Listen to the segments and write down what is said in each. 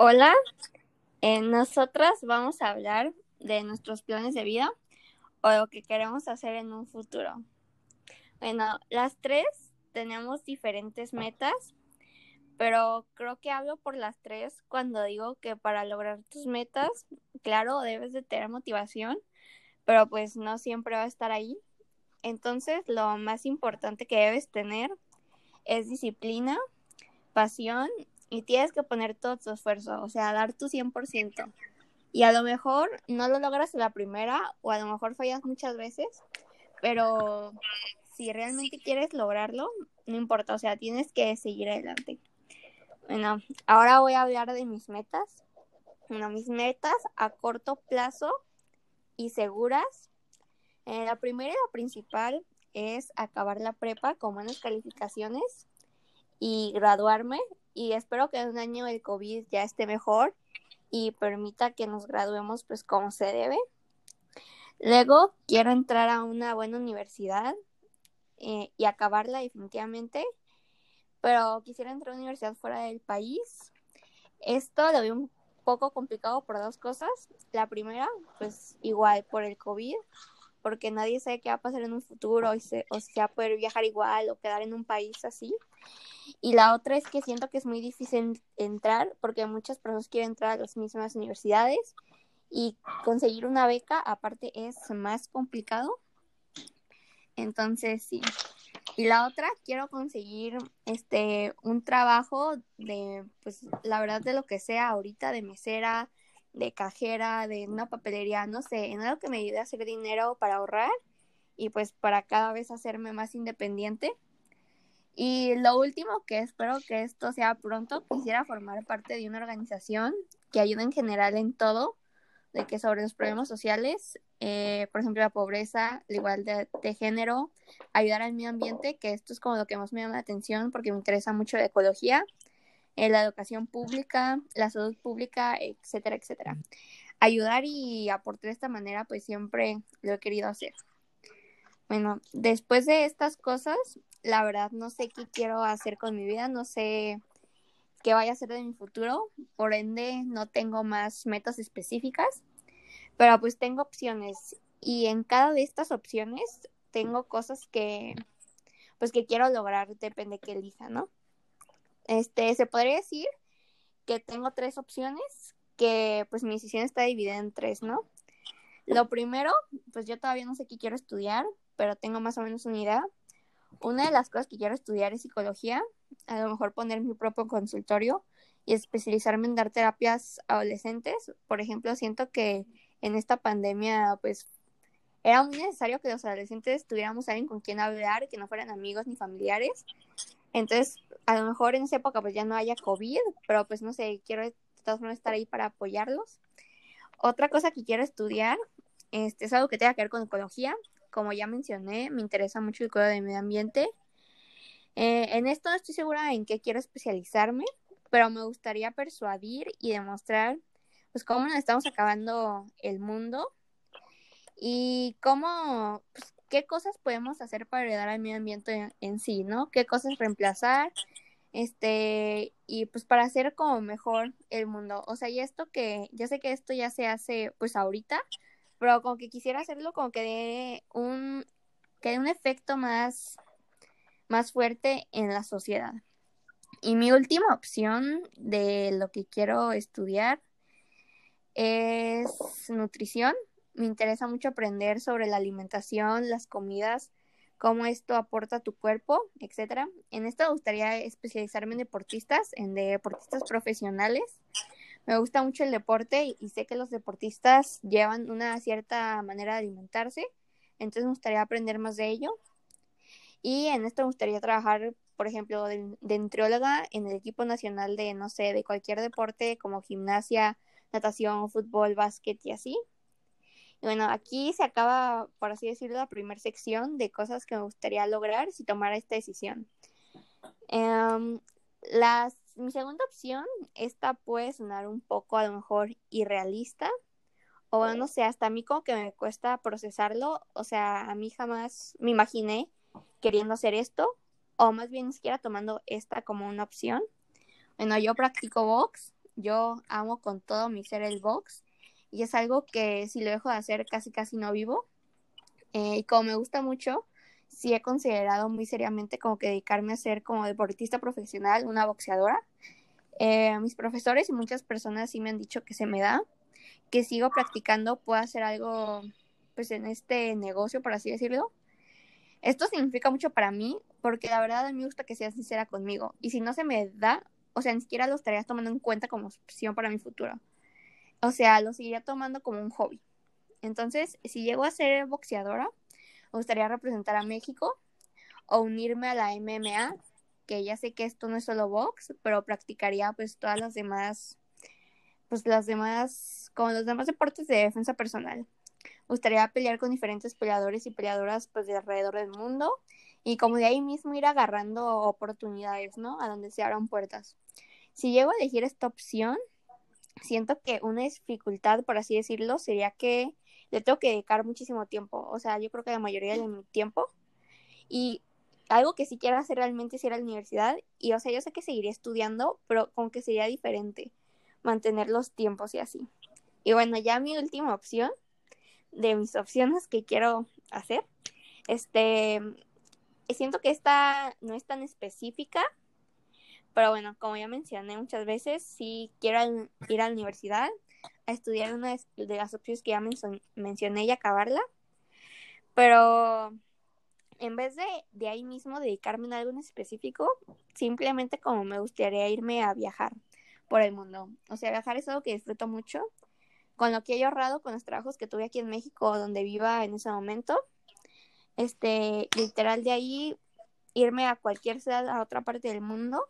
Hola, eh, nosotras vamos a hablar de nuestros planes de vida o lo que queremos hacer en un futuro. Bueno, las tres tenemos diferentes metas, pero creo que hablo por las tres cuando digo que para lograr tus metas, claro, debes de tener motivación, pero pues no siempre va a estar ahí. Entonces, lo más importante que debes tener es disciplina, pasión y tienes que poner todo tu esfuerzo, o sea, dar tu 100%. Y a lo mejor no lo logras la primera o a lo mejor fallas muchas veces, pero si realmente quieres lograrlo, no importa, o sea, tienes que seguir adelante. Bueno, ahora voy a hablar de mis metas. Bueno, mis metas a corto plazo y seguras. Eh, la primera y la principal es acabar la prepa con buenas calificaciones y graduarme y espero que en un año el COVID ya esté mejor y permita que nos graduemos pues como se debe. Luego quiero entrar a una buena universidad eh, y acabarla definitivamente, pero quisiera entrar a una universidad fuera del país. Esto lo veo un poco complicado por dos cosas. La primera, pues igual por el COVID, porque nadie sabe qué va a pasar en un futuro o si va a poder viajar igual o quedar en un país así. Y la otra es que siento que es muy difícil entrar porque muchas personas quieren entrar a las mismas universidades y conseguir una beca aparte es más complicado. Entonces, sí. Y la otra, quiero conseguir este un trabajo de, pues, la verdad de lo que sea ahorita, de mesera, de cajera, de una papelería, no sé, en algo que me ayude a hacer dinero para ahorrar y pues para cada vez hacerme más independiente. Y lo último que espero que esto sea pronto, quisiera formar parte de una organización que ayude en general en todo, de que sobre los problemas sociales, eh, por ejemplo, la pobreza, la igualdad de género, ayudar al medio ambiente, que esto es como lo que más me llama la atención porque me interesa mucho la ecología, eh, la educación pública, la salud pública, etcétera, etcétera. Ayudar y aportar de esta manera, pues siempre lo he querido hacer. Bueno, después de estas cosas, la verdad no sé qué quiero hacer con mi vida, no sé qué vaya a hacer de mi futuro, por ende no tengo más metas específicas, pero pues tengo opciones y en cada de estas opciones tengo cosas que pues que quiero lograr, depende que elija, ¿no? Este, se podría decir que tengo tres opciones, que pues mi decisión está dividida en tres, ¿no? Lo primero, pues yo todavía no sé qué quiero estudiar, pero tengo más o menos una idea. Una de las cosas que quiero estudiar es psicología, a lo mejor poner mi propio consultorio y especializarme en dar terapias adolescentes. Por ejemplo, siento que en esta pandemia, pues, era muy necesario que los adolescentes tuviéramos alguien con quien hablar, que no fueran amigos ni familiares. Entonces, a lo mejor en esa época pues ya no haya COVID, pero pues no sé, quiero de todas formas estar ahí para apoyarlos. Otra cosa que quiero estudiar este, es algo que tenga que ver con ecología como ya mencioné, me interesa mucho el cuidado del medio ambiente. Eh, en esto no estoy segura en qué quiero especializarme, pero me gustaría persuadir y demostrar pues cómo nos estamos acabando el mundo y cómo, pues, qué cosas podemos hacer para ayudar al medio ambiente en, sí, ¿no? Qué cosas reemplazar, este, y pues para hacer como mejor el mundo. O sea, y esto que, ya sé que esto ya se hace pues ahorita, pero como que quisiera hacerlo como que dé un, que dé un efecto más, más fuerte en la sociedad. Y mi última opción de lo que quiero estudiar es nutrición. Me interesa mucho aprender sobre la alimentación, las comidas, cómo esto aporta a tu cuerpo, etcétera. En esto me gustaría especializarme en deportistas, en deportistas profesionales me gusta mucho el deporte y, sé que los deportistas llevan una cierta manera de alimentarse, entonces me gustaría aprender más de ello. Y en esto me gustaría trabajar, por ejemplo, de, entrióloga en el equipo nacional de, no sé, de cualquier deporte como gimnasia, natación, fútbol, básquet y así. Y bueno, aquí se acaba, por así decirlo, la primera sección de cosas que me gustaría lograr si tomara esta decisión. Las mi segunda opción, esta puede sonar un poco a lo mejor irrealista, o no sé, hasta a mí como que me cuesta procesarlo, o sea, a mí jamás me imaginé queriendo hacer esto, o más bien ni siquiera tomando esta como una opción. Bueno, yo practico box yo amo con todo mi ser el box y es algo que si lo dejo de hacer casi casi no vivo. Eh, y como me gusta mucho, sí he considerado muy seriamente como que dedicarme a ser como deportista profesional, una boxeadora. Eh, mis profesores y muchas personas sí me han dicho que se me da, que sigo practicando, puedo hacer algo pues en este negocio, por así decirlo. Esto significa mucho para mí, porque la verdad a mí me gusta que seas sincera conmigo. Y si no se me da, o sea, ni siquiera lo estarías tomando en cuenta como opción para mi futuro. O sea, lo seguiría tomando como un hobby. Entonces, si llego a ser boxeadora, me gustaría representar a México o unirme a la MMA, que ya sé que esto no es solo box, pero practicaría pues todas las demás, pues las demás, como los demás deportes de defensa personal. Me gustaría pelear con diferentes peleadores y peleadoras pues de alrededor del mundo y como de ahí mismo ir agarrando oportunidades, ¿no? A donde se abran puertas. Si llego a elegir esta opción, siento que una dificultad, por así decirlo, sería que le tengo que dedicar muchísimo tiempo. O sea, yo creo que la mayoría de mi tiempo. Y algo que sí quiero hacer realmente es ir a la universidad. Y, o sea, yo sé que seguiría estudiando, pero como que sería diferente mantener los tiempos y así. Y bueno, ya mi última opción de mis opciones que quiero hacer, este, siento que esta no es tan específica, pero bueno, como ya mencioné muchas veces, sí quiero ir a la universidad a estudiar una de las opciones que ya mencioné y acabarla. Pero en vez de, de ahí mismo dedicarme a algo en específico, simplemente como me gustaría irme a viajar por el mundo. O sea, viajar es algo que disfruto mucho. Con lo que he ahorrado con los trabajos que tuve aquí en México, donde viva en ese momento, este, literal de ahí irme a cualquier ciudad, a otra parte del mundo,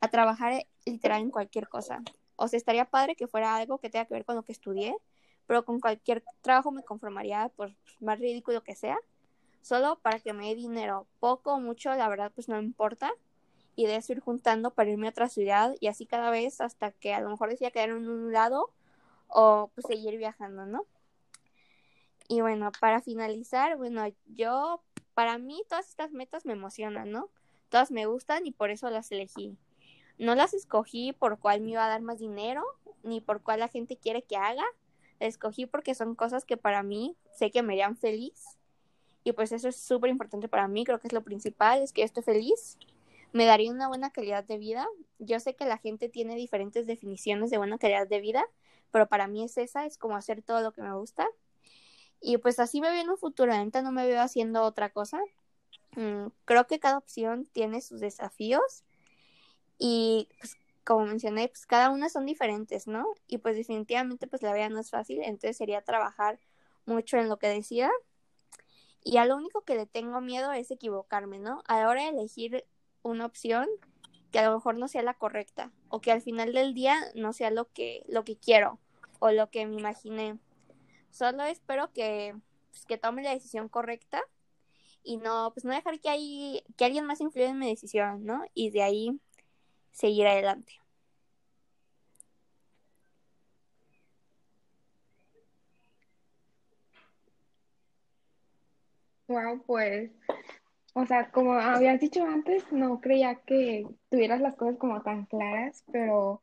a trabajar literal en cualquier cosa. O sea, estaría padre que fuera algo que tenga que ver con lo que estudié, pero con cualquier trabajo me conformaría, por más ridículo que sea, solo para que me dé dinero. Poco o mucho, la verdad, pues no importa. Y de eso ir juntando para irme a otra ciudad y así cada vez hasta que a lo mejor decía quedar en un lado o pues seguir viajando, ¿no? Y bueno, para finalizar, bueno, yo, para mí todas estas metas me emocionan, ¿no? Todas me gustan y por eso las elegí. No las escogí por cuál me iba a dar más dinero, ni por cuál la gente quiere que haga. Las escogí porque son cosas que para mí sé que me harían feliz. Y pues eso es súper importante para mí, creo que es lo principal, es que yo esté feliz. Me daría una buena calidad de vida. Yo sé que la gente tiene diferentes definiciones de buena calidad de vida, pero para mí es esa, es como hacer todo lo que me gusta. Y pues así me veo en un futuro, ahorita no me veo haciendo otra cosa. Mm, creo que cada opción tiene sus desafíos y pues como mencioné, pues cada una son diferentes, ¿no? Y pues definitivamente pues la vida no es fácil, entonces sería trabajar mucho en lo que decida. Y a lo único que le tengo miedo es equivocarme, ¿no? A la hora de elegir una opción que a lo mejor no sea la correcta o que al final del día no sea lo que lo que quiero o lo que me imaginé. Solo espero que pues, que tome la decisión correcta y no pues no dejar que hay que alguien más influya en mi decisión, ¿no? Y de ahí seguir adelante. Wow, pues, o sea, como habías dicho antes, no creía que tuvieras las cosas como tan claras, pero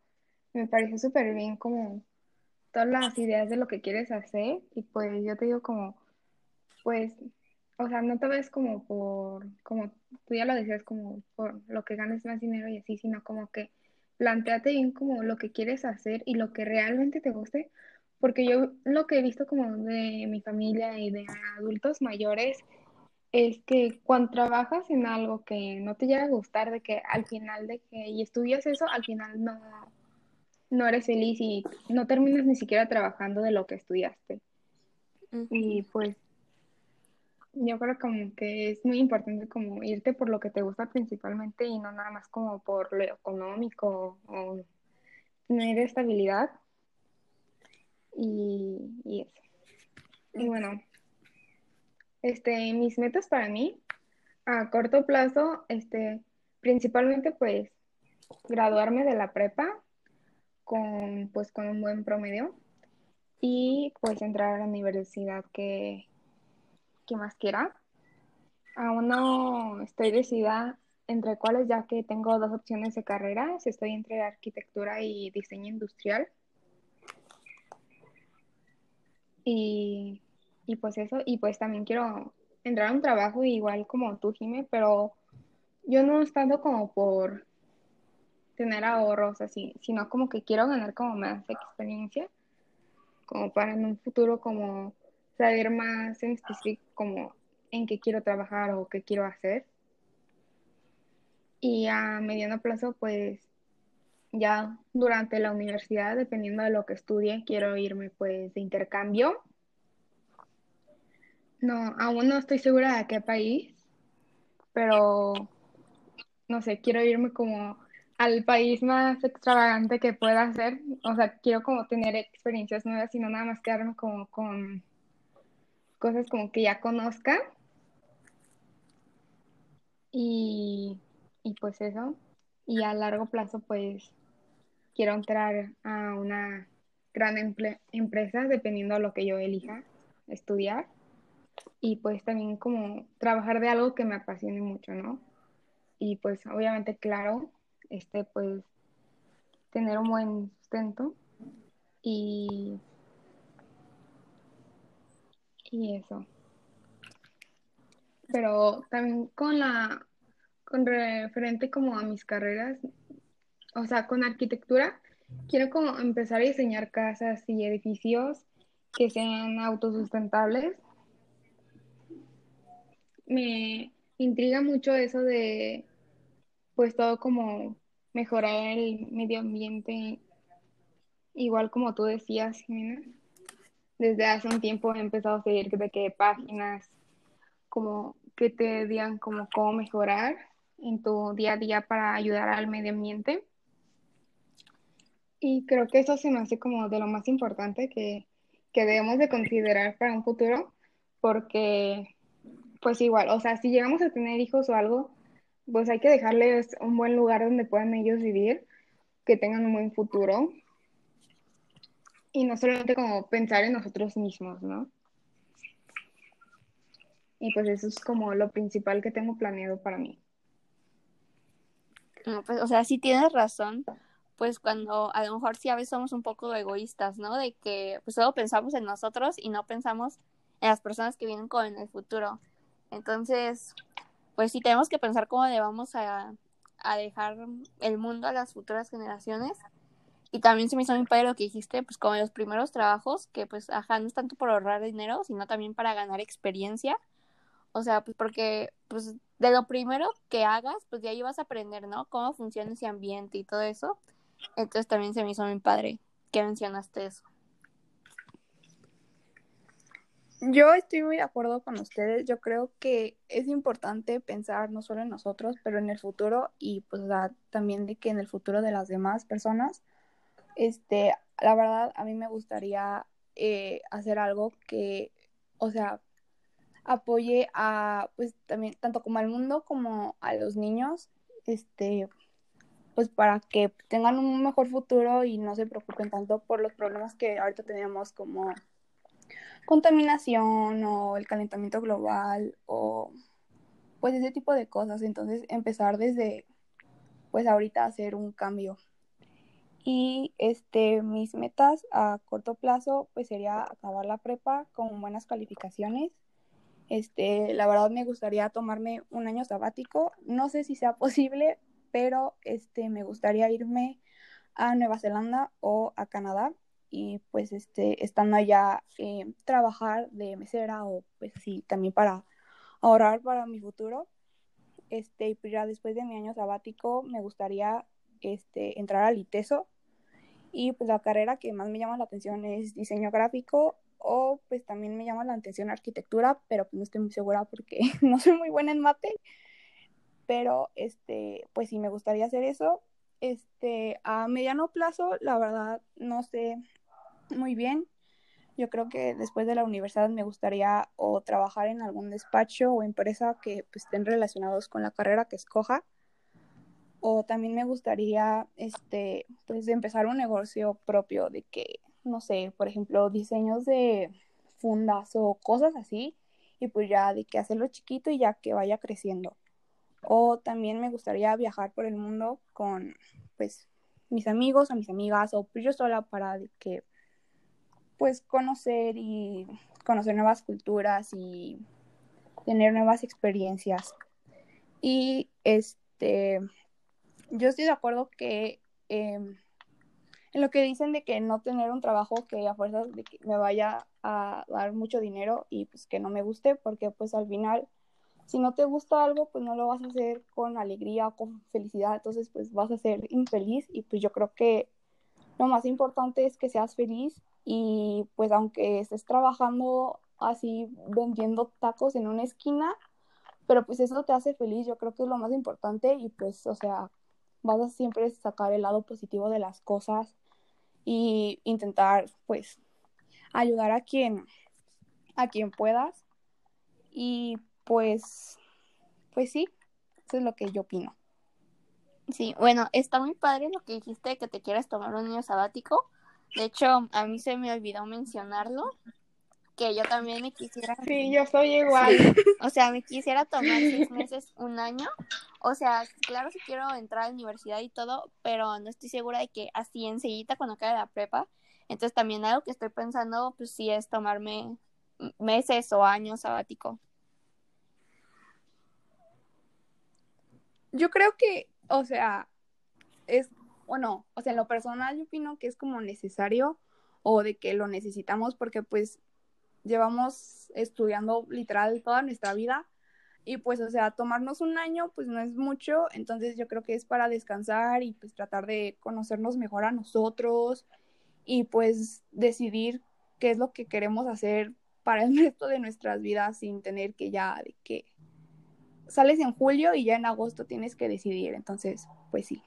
me pareció súper bien como todas las ideas de lo que quieres hacer y pues yo te digo como, pues, o sea, no te ves como por, como tú ya lo decías, como por lo que ganes más dinero y así, sino como que planteate bien como lo que quieres hacer y lo que realmente te guste, porque yo lo que he visto como de mi familia y de adultos mayores es que cuando trabajas en algo que no te llega a gustar, de que al final de que y estudias eso, al final no, no eres feliz y no terminas ni siquiera trabajando de lo que estudiaste. Y pues yo creo como que es muy importante como irte por lo que te gusta principalmente y no nada más como por lo económico o tener estabilidad y, y eso. Y bueno, este, mis metas para mí a corto plazo, este, principalmente pues graduarme de la prepa con pues con un buen promedio y pues entrar a la universidad que, que más quiera. Aún no estoy decidida entre cuales ya que tengo dos opciones de carreras, estoy entre arquitectura y diseño industrial. Y, y pues eso, y pues también quiero entrar a un trabajo igual como tú, Jime, pero yo no estando como por tener ahorros así, sino como que quiero ganar como más experiencia, como para en un futuro como saber más en específico como en qué quiero trabajar o qué quiero hacer. Y a mediano plazo, pues ya durante la universidad, dependiendo de lo que estudie, quiero irme pues de intercambio. No, aún no estoy segura de qué país, pero no sé, quiero irme como al país más extravagante que pueda hacer. O sea, quiero como tener experiencias nuevas y no nada más quedarme como con cosas como que ya conozca. Y, y pues eso. Y a largo plazo, pues quiero entrar a una gran empresa, dependiendo de lo que yo elija estudiar. Y pues también como trabajar de algo que me apasione mucho, ¿no? Y pues obviamente, claro, este, pues tener un buen sustento y, y eso. Pero también con la, con referente como a mis carreras, o sea, con arquitectura, quiero como empezar a diseñar casas y edificios que sean autosustentables. Me intriga mucho eso de pues todo como mejorar el medio ambiente, igual como tú decías, Jimena. Desde hace un tiempo he empezado a seguir de qué páginas como que te digan como cómo mejorar en tu día a día para ayudar al medio ambiente. Y creo que eso se me hace como de lo más importante que, que debemos de considerar para un futuro, porque pues igual, o sea, si llegamos a tener hijos o algo, pues hay que dejarles un buen lugar donde puedan ellos vivir, que tengan un buen futuro y no solamente como pensar en nosotros mismos, ¿no? Y pues eso es como lo principal que tengo planeado para mí. pues, o sea, sí tienes razón, pues cuando a lo mejor sí a veces somos un poco egoístas, ¿no? De que pues solo pensamos en nosotros y no pensamos en las personas que vienen con el futuro. Entonces, pues sí tenemos que pensar cómo le vamos a, dejar el mundo a las futuras generaciones. Y también se me hizo muy padre lo que dijiste, pues como los primeros trabajos, que pues, ajá, no es tanto por ahorrar dinero, sino también para ganar experiencia. O sea, pues porque, pues de lo primero que hagas, pues de ahí vas a aprender, ¿no? Cómo funciona ese ambiente y todo eso. Entonces también se me hizo muy padre que mencionaste eso. Yo estoy muy de acuerdo con ustedes. Yo creo que es importante pensar no solo en nosotros, pero en el futuro y pues también de que en el futuro de las demás personas. Este, la verdad, a mí me gustaría eh, hacer algo que, o sea, apoye a, pues también, tanto como al mundo como a los niños, este, pues para que tengan un mejor futuro y no se preocupen tanto por los problemas que ahorita tenemos como contaminación o el calentamiento global o pues ese tipo de cosas. Entonces empezar desde pues ahorita hacer un cambio. Y este mis metas a corto plazo pues sería acabar la prepa con buenas calificaciones. Este, la verdad me gustaría tomarme un año sabático. No sé si sea posible, pero este me gustaría irme a Nueva Zelanda o a Canadá y pues este, estando allá, eh, trabajar de mesera o pues sí, también para ahorrar para mi futuro. Este, y pues ya después de mi año sabático me gustaría este, entrar al ITESO y pues la carrera que más me llama la atención es diseño gráfico o pues también me llama la atención arquitectura, pero pues no estoy muy segura porque no soy muy buena en mate. Pero este, pues sí me gustaría hacer eso. Este, a mediano plazo, la verdad, no sé muy bien. Yo creo que después de la universidad me gustaría o trabajar en algún despacho o empresa que pues, estén relacionados con la carrera que escoja. O también me gustaría este, pues, empezar un negocio propio de que, no sé, por ejemplo, diseños de fundas o cosas así. Y pues ya de que hacerlo chiquito y ya que vaya creciendo. O también me gustaría viajar por el mundo con, pues, mis amigos o mis amigas o yo sola para que, pues, conocer y conocer nuevas culturas y tener nuevas experiencias. Y este, yo estoy de acuerdo que em, en lo que dicen de que no tener un trabajo que a fuerzas de que me vaya a dar mucho dinero y pues que no me guste, porque pues al final si no te gusta algo, pues no lo vas a hacer con alegría o con felicidad, entonces pues vas a ser infeliz y pues yo creo que lo más importante es que seas feliz y pues aunque estés trabajando así vendiendo tacos en una esquina, pero pues eso te hace feliz, yo creo que es lo más importante y pues o sea, vas a siempre sacar el lado positivo de las cosas y intentar pues ayudar a quien a quien puedas y pues, pues sí, eso es lo que yo opino. Sí, bueno, está muy padre lo que dijiste que te quieres tomar un año sabático. De hecho, a mí se me olvidó mencionarlo, que yo también me quisiera. Sí, yo soy igual. O sea, me quisiera tomar seis meses, un año. O sea, claro que quiero entrar a la universidad y todo, pero no estoy segura de que así enseguida cuando acabe la prepa. Entonces también algo que estoy pensando, pues sí, es tomarme meses o años sabático. Yo creo que, o sea, es, bueno, o sea, en lo personal yo opino que es como necesario o de que lo necesitamos porque pues llevamos estudiando literal toda nuestra vida y pues, o sea, tomarnos un año pues no es mucho, entonces yo creo que es para descansar y pues tratar de conocernos mejor a nosotros y pues decidir qué es lo que queremos hacer para el resto de nuestras vidas sin tener que ya de que sales en julio y ya en agosto tienes que decidir, entonces, pues sí.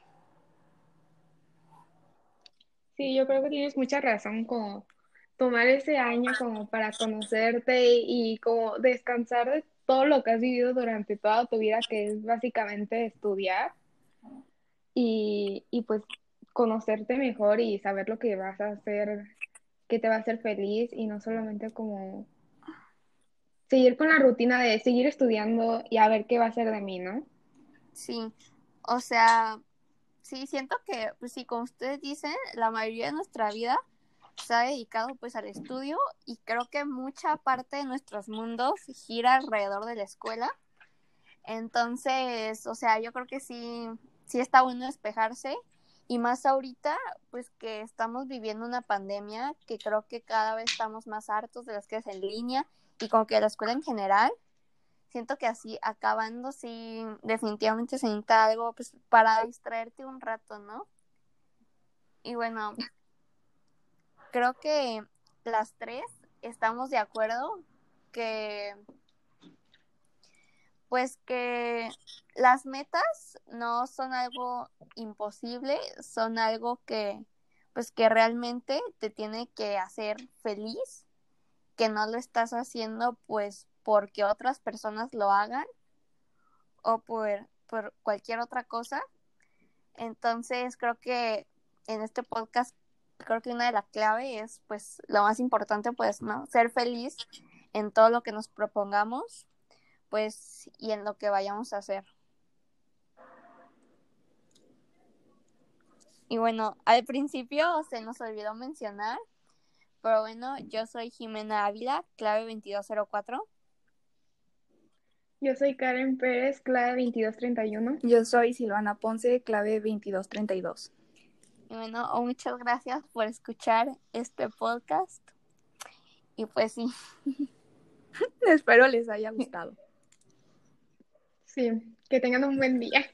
Sí, yo creo que tienes mucha razón como tomar ese año como para conocerte y, como descansar de todo lo que has vivido durante toda tu vida, que es básicamente estudiar y, y pues conocerte mejor y saber lo que vas a hacer, que te va a hacer feliz y no solamente como seguir con la rutina de seguir estudiando y a ver qué va a ser de mí, ¿no? Sí, o sea, sí, siento que, pues sí, como ustedes dicen, la mayoría de nuestra vida se ha dedicado pues al estudio y creo que mucha parte de nuestros mundos gira alrededor de la escuela. Entonces, o sea, yo creo que sí, sí está bueno despejarse y más ahorita, pues que estamos viviendo una pandemia que creo que cada vez estamos más hartos de las clases en línea y como que la escuela en general, siento que así acabando, sí, definitivamente se necesita algo pues para distraerte un rato, ¿no? Y bueno, creo que las tres estamos de acuerdo que pues que las metas no son algo imposible, son algo que pues que realmente te tiene que hacer feliz que no lo estás haciendo pues porque otras personas lo hagan o por, cualquier otra cosa. Entonces creo que en este podcast creo que una de las claves es pues lo más importante pues no ser feliz en todo lo que nos propongamos pues y en lo que vayamos a hacer. Y bueno, al principio se nos olvidó mencionar pero bueno, yo soy Jimena Ávila, clave 2204. Yo soy Karen Pérez, clave 2231. Yo soy Silvana Ponce, clave 2232. Y bueno, muchas gracias por escuchar este podcast. Y pues sí. Espero les haya gustado. Sí, que tengan un buen día.